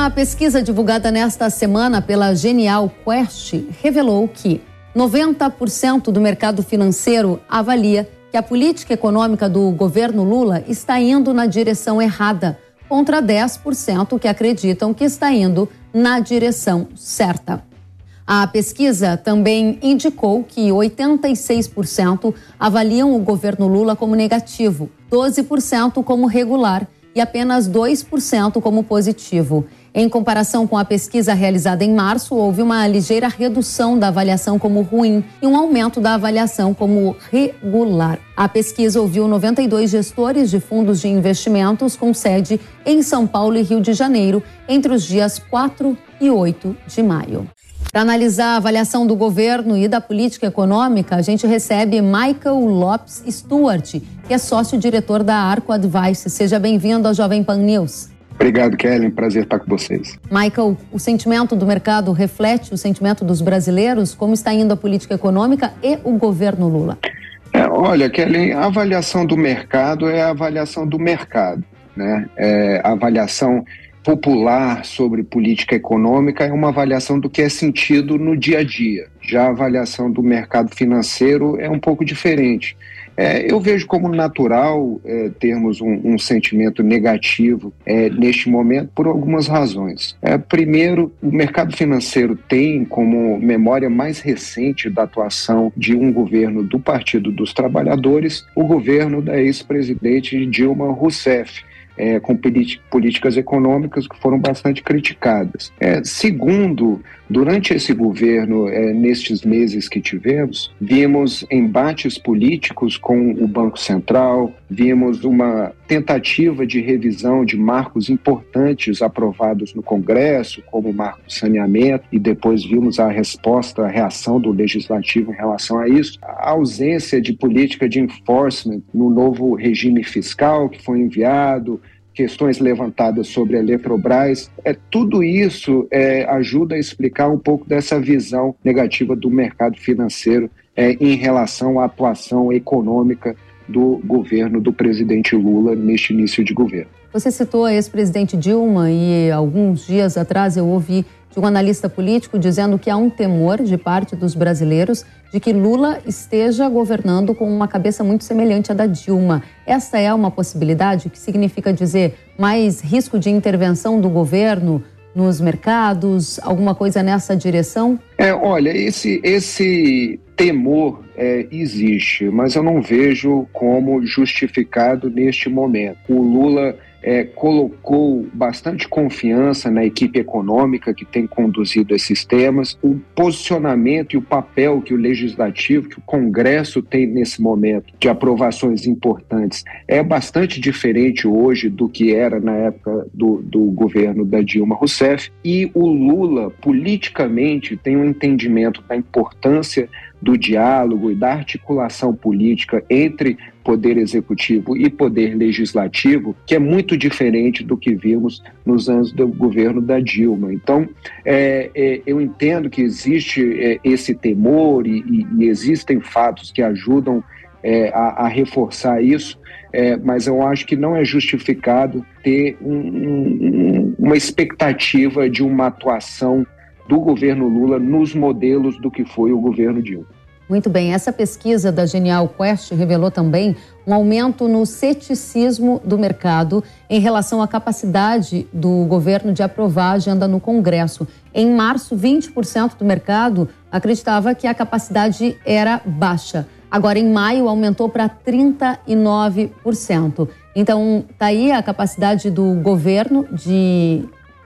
Uma pesquisa divulgada nesta semana pela Genial Quest revelou que 90% do mercado financeiro avalia que a política econômica do governo Lula está indo na direção errada, contra 10% que acreditam que está indo na direção certa. A pesquisa também indicou que 86% avaliam o governo Lula como negativo, 12% como regular e apenas 2% como positivo. Em comparação com a pesquisa realizada em março, houve uma ligeira redução da avaliação como ruim e um aumento da avaliação como regular. A pesquisa ouviu 92 gestores de fundos de investimentos com sede em São Paulo e Rio de Janeiro entre os dias 4 e 8 de maio. Para analisar a avaliação do governo e da política econômica, a gente recebe Michael Lopes Stewart, que é sócio-diretor da Arco Advice. Seja bem-vindo ao Jovem Pan News. Obrigado, Kelly. Prazer estar com vocês. Michael, o sentimento do mercado reflete o sentimento dos brasileiros? Como está indo a política econômica e o governo Lula? É, olha, Kelly, a avaliação do mercado é a avaliação do mercado. Né? É, a avaliação popular sobre política econômica é uma avaliação do que é sentido no dia a dia. Já a avaliação do mercado financeiro é um pouco diferente. É, eu vejo como natural é, termos um, um, sentimento negativo é, neste momento por algumas razões. É, primeiro, o mercado financeiro tem como memória mais recente da atuação de um governo do Partido dos Trabalhadores o governo da ex-presidente Dilma Rousseff é, com políticas econômicas que foram bastante criticadas. É, segundo, durante esse governo, é, nestes meses que tivemos, vimos embates políticos com o Banco Central, vimos uma tentativa de revisão de marcos importantes aprovados no Congresso, como o marco saneamento, e depois vimos a resposta, a reação do Legislativo em relação a isso. A ausência de política de enforcement no novo regime fiscal que foi enviado, questões levantadas sobre a Eletrobras, é, tudo isso é, ajuda a explicar um pouco dessa visão negativa do mercado financeiro é, em relação à atuação econômica do governo do presidente Lula neste início de governo. Você citou a ex-presidente Dilma e alguns dias atrás eu ouvi de um analista político dizendo que há um temor de parte dos brasileiros de que Lula esteja governando com uma cabeça muito semelhante à da Dilma. Esta é uma possibilidade que significa dizer mais risco de intervenção do governo nos mercados, alguma coisa nessa direção? É, olha, esse, esse temor é, existe, mas eu não vejo como justificado neste momento. O Lula é, colocou bastante confiança na equipe econômica que tem conduzido esses temas, o posicionamento e o papel que o legislativo, que o Congresso tem nesse momento de aprovações importantes é bastante diferente hoje do que era na época do, do governo da Dilma Rousseff. E o Lula, politicamente, tem um entendimento da importância do diálogo e da articulação política entre poder executivo e poder legislativo, que é muito diferente do que vimos nos anos do governo da Dilma. Então, é, é, eu entendo que existe é, esse temor e, e, existem fatos que ajudam é, a, a, reforçar isso, é, mas eu acho que não é justificado ter um, um, uma expectativa de uma atuação do governo Lula nos modelos do que foi o governo Dilma. Muito bem, essa pesquisa da Genial Quest revelou também um aumento no ceticismo do mercado em relação à capacidade do governo de aprovar a agenda no Congresso. Em março, 20% do mercado acreditava que a capacidade era baixa. Agora, em maio, aumentou para 39%. Então, está aí a capacidade do governo de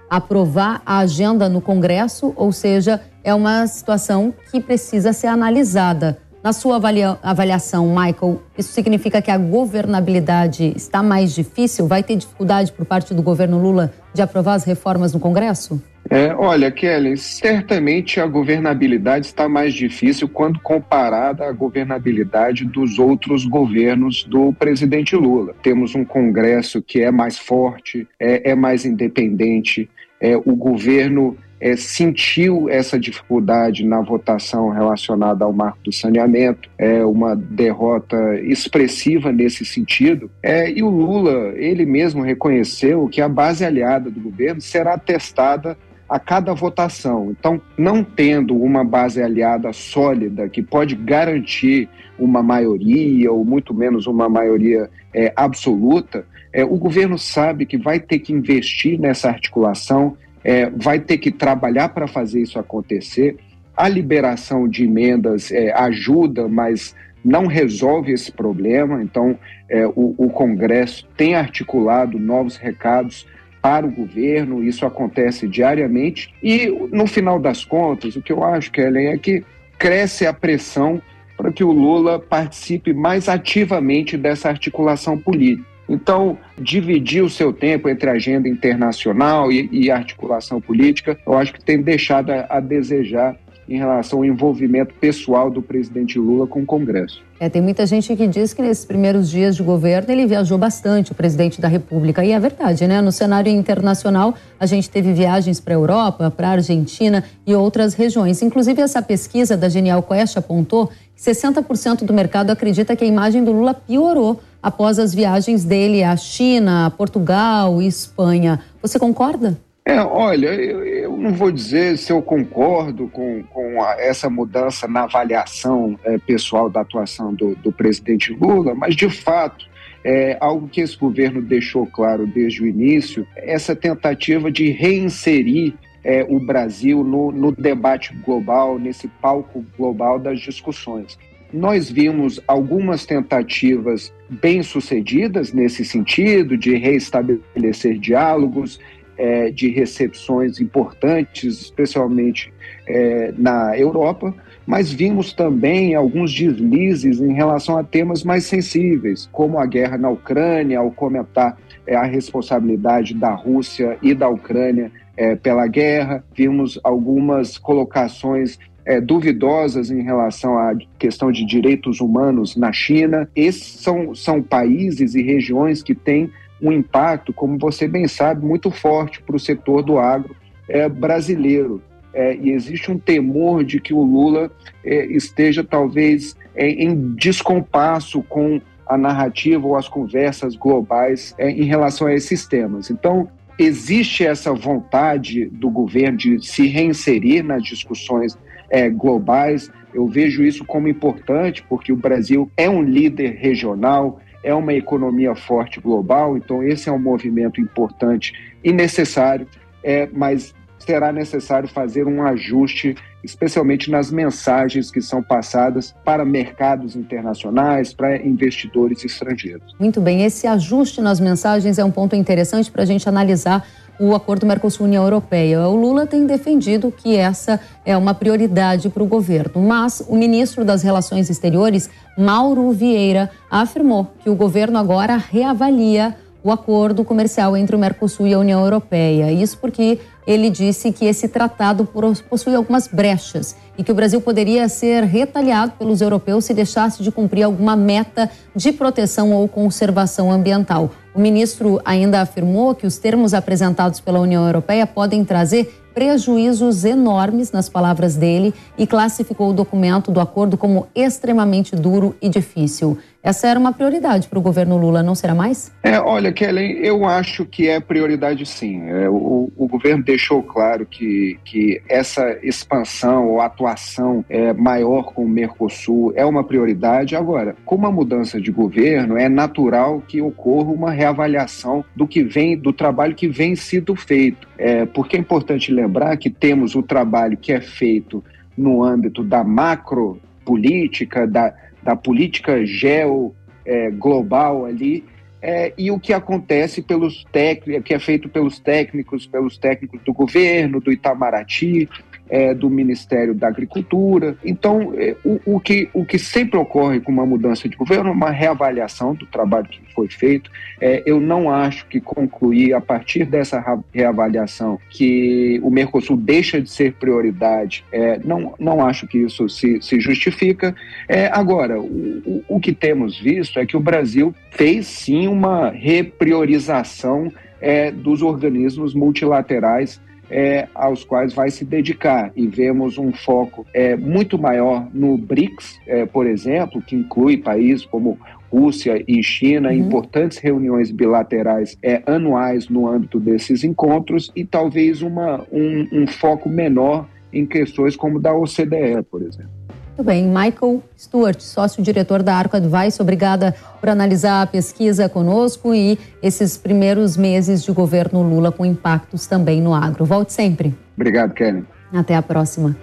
aprovar a agenda no Congresso, ou seja, é uma situação que precisa ser analisada. Na sua avalia avaliação, Michael, isso significa que a governabilidade está mais difícil? Vai ter dificuldade por parte do governo Lula de aprovar as reformas no Congresso? É, olha, Kelly, certamente a governabilidade está mais difícil quando comparada à governabilidade dos outros governos do presidente Lula. Temos um Congresso que é mais forte, é, é mais independente, é, o governo é, sentiu essa dificuldade na votação relacionada ao marco do saneamento, é uma derrota expressiva nesse sentido. É, e o Lula, ele mesmo reconheceu que a base aliada do governo será testada a cada votação. Então, não tendo uma base aliada sólida que pode garantir uma maioria, ou muito menos uma maioria é, absoluta, é, o governo sabe que vai ter que investir nessa articulação, é, vai ter que trabalhar para fazer isso acontecer. A liberação de emendas é, ajuda, mas não resolve esse problema. Então, é, o, o Congresso tem articulado novos recados para o governo, isso acontece diariamente. E, no final das contas, o que eu acho, Kellen, é que cresce a pressão para que o Lula participe mais ativamente dessa articulação política. Então, dividir o seu tempo entre agenda internacional e, e articulação política, eu acho que tem deixado a, a desejar em relação ao envolvimento pessoal do presidente Lula com o Congresso. É, tem muita gente que diz que nesses primeiros dias de governo ele viajou bastante, o presidente da República. E é verdade, né? No cenário internacional, a gente teve viagens para a Europa, para a Argentina e outras regiões. Inclusive, essa pesquisa da Genial Quest apontou que 60% do mercado acredita que a imagem do Lula piorou após as viagens dele à China, Portugal e Espanha. Você concorda? É, olha, eu, eu, não vou dizer se eu concordo com, com a, essa mudança na avaliação é, pessoal da atuação do, do presidente Lula, mas de fato é, algo que esse governo deixou claro desde o início, essa tentativa de reinserir é, o Brasil no, no, debate global, nesse palco global das discussões. Nós vimos algumas tentativas bem-sucedidas nesse sentido, de reestabelecer diálogos, é, de recepções importantes, especialmente é, na Europa, mas vimos também alguns deslizes em relação a temas mais sensíveis, como a guerra na Ucrânia, ao comentar é, a responsabilidade da Rússia e da Ucrânia é, pela guerra, vimos algumas colocações é, duvidosas em relação à questão de direitos humanos na China. Esses são, são países e regiões que têm um impacto, como você bem sabe, muito forte para o setor do agro é, brasileiro. É, e existe um temor de que o Lula é, esteja talvez é, em descompasso com a narrativa ou as conversas globais é, em relação a esses temas. Então, existe essa vontade do governo de se reinserir nas discussões é, globais. Eu vejo isso como importante, porque o Brasil é um líder regional, é uma economia forte global, então esse é um movimento importante e necessário, é, mas será necessário fazer um ajuste, especialmente nas mensagens que são passadas para mercados internacionais, para investidores estrangeiros. Muito bem, esse ajuste nas mensagens é um ponto interessante para a gente analisar o acordo Mercosul-União Europeia. O Lula tem defendido que essa é uma prioridade para o governo, mas o ministro das Relações Exteriores, Mauro Vieira, afirmou que o governo agora reavalia o acordo comercial entre o Mercosul e a União Europeia. Isso porque ele disse que esse tratado possui algumas brechas e que o Brasil poderia ser retaliado pelos europeus se deixasse de cumprir alguma meta de proteção ou conservação ambiental. O ministro ainda afirmou que os termos apresentados pela União Europeia podem trazer prejuízos enormes, nas palavras dele, e classificou o documento do acordo como extremamente duro e difícil. Essa era uma prioridade para o governo Lula, não será mais? É, olha, Kellen, eu acho que é prioridade sim. É, o, o, governo deixou claro que, que essa expansão ou atuação é, maior com o Mercosul é uma prioridade. Agora, com uma mudança de governo, é natural que ocorra uma reavaliação do que vem, do trabalho que vem sido feito. É, porque é importante lembrar que temos o trabalho que é feito no âmbito da macro política, da da política geo é, global ali, é, e o que acontece pelos técnicos, que é feito pelos técnicos, pelos técnicos do governo, do Itamaraty, é, do Ministério da Agricultura. Então, é, o, o, que, o que sempre ocorre com uma mudança de governo é uma reavaliação do trabalho que foi feito. É, eu não acho que concluir a partir dessa reavaliação que o Mercosul deixa de ser prioridade, é, não, não acho que isso se, se justifica. É, agora, o, o, que temos visto é que o Brasil fez sim uma repriorização é, dos organismos multilaterais é, aos quais vai se dedicar. E vemos um foco é, muito maior no BRICS, é, por exemplo, que inclui países como Rússia e China, uhum. importantes reuniões bilaterais é, anuais no âmbito desses encontros e talvez uma, um, um foco menor em questões como da OCDE, por exemplo. Muito bem. Michael Stewart, sócio-diretor da Arco Advice, obrigada por analisar a pesquisa conosco e esses primeiros meses de governo Lula com impactos também no agro. Volte sempre. Obrigado, Kelly. Até a próxima.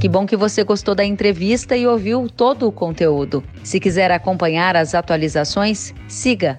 Que bom que você gostou da entrevista e ouviu todo o conteúdo. Se quiser acompanhar as atualizações, siga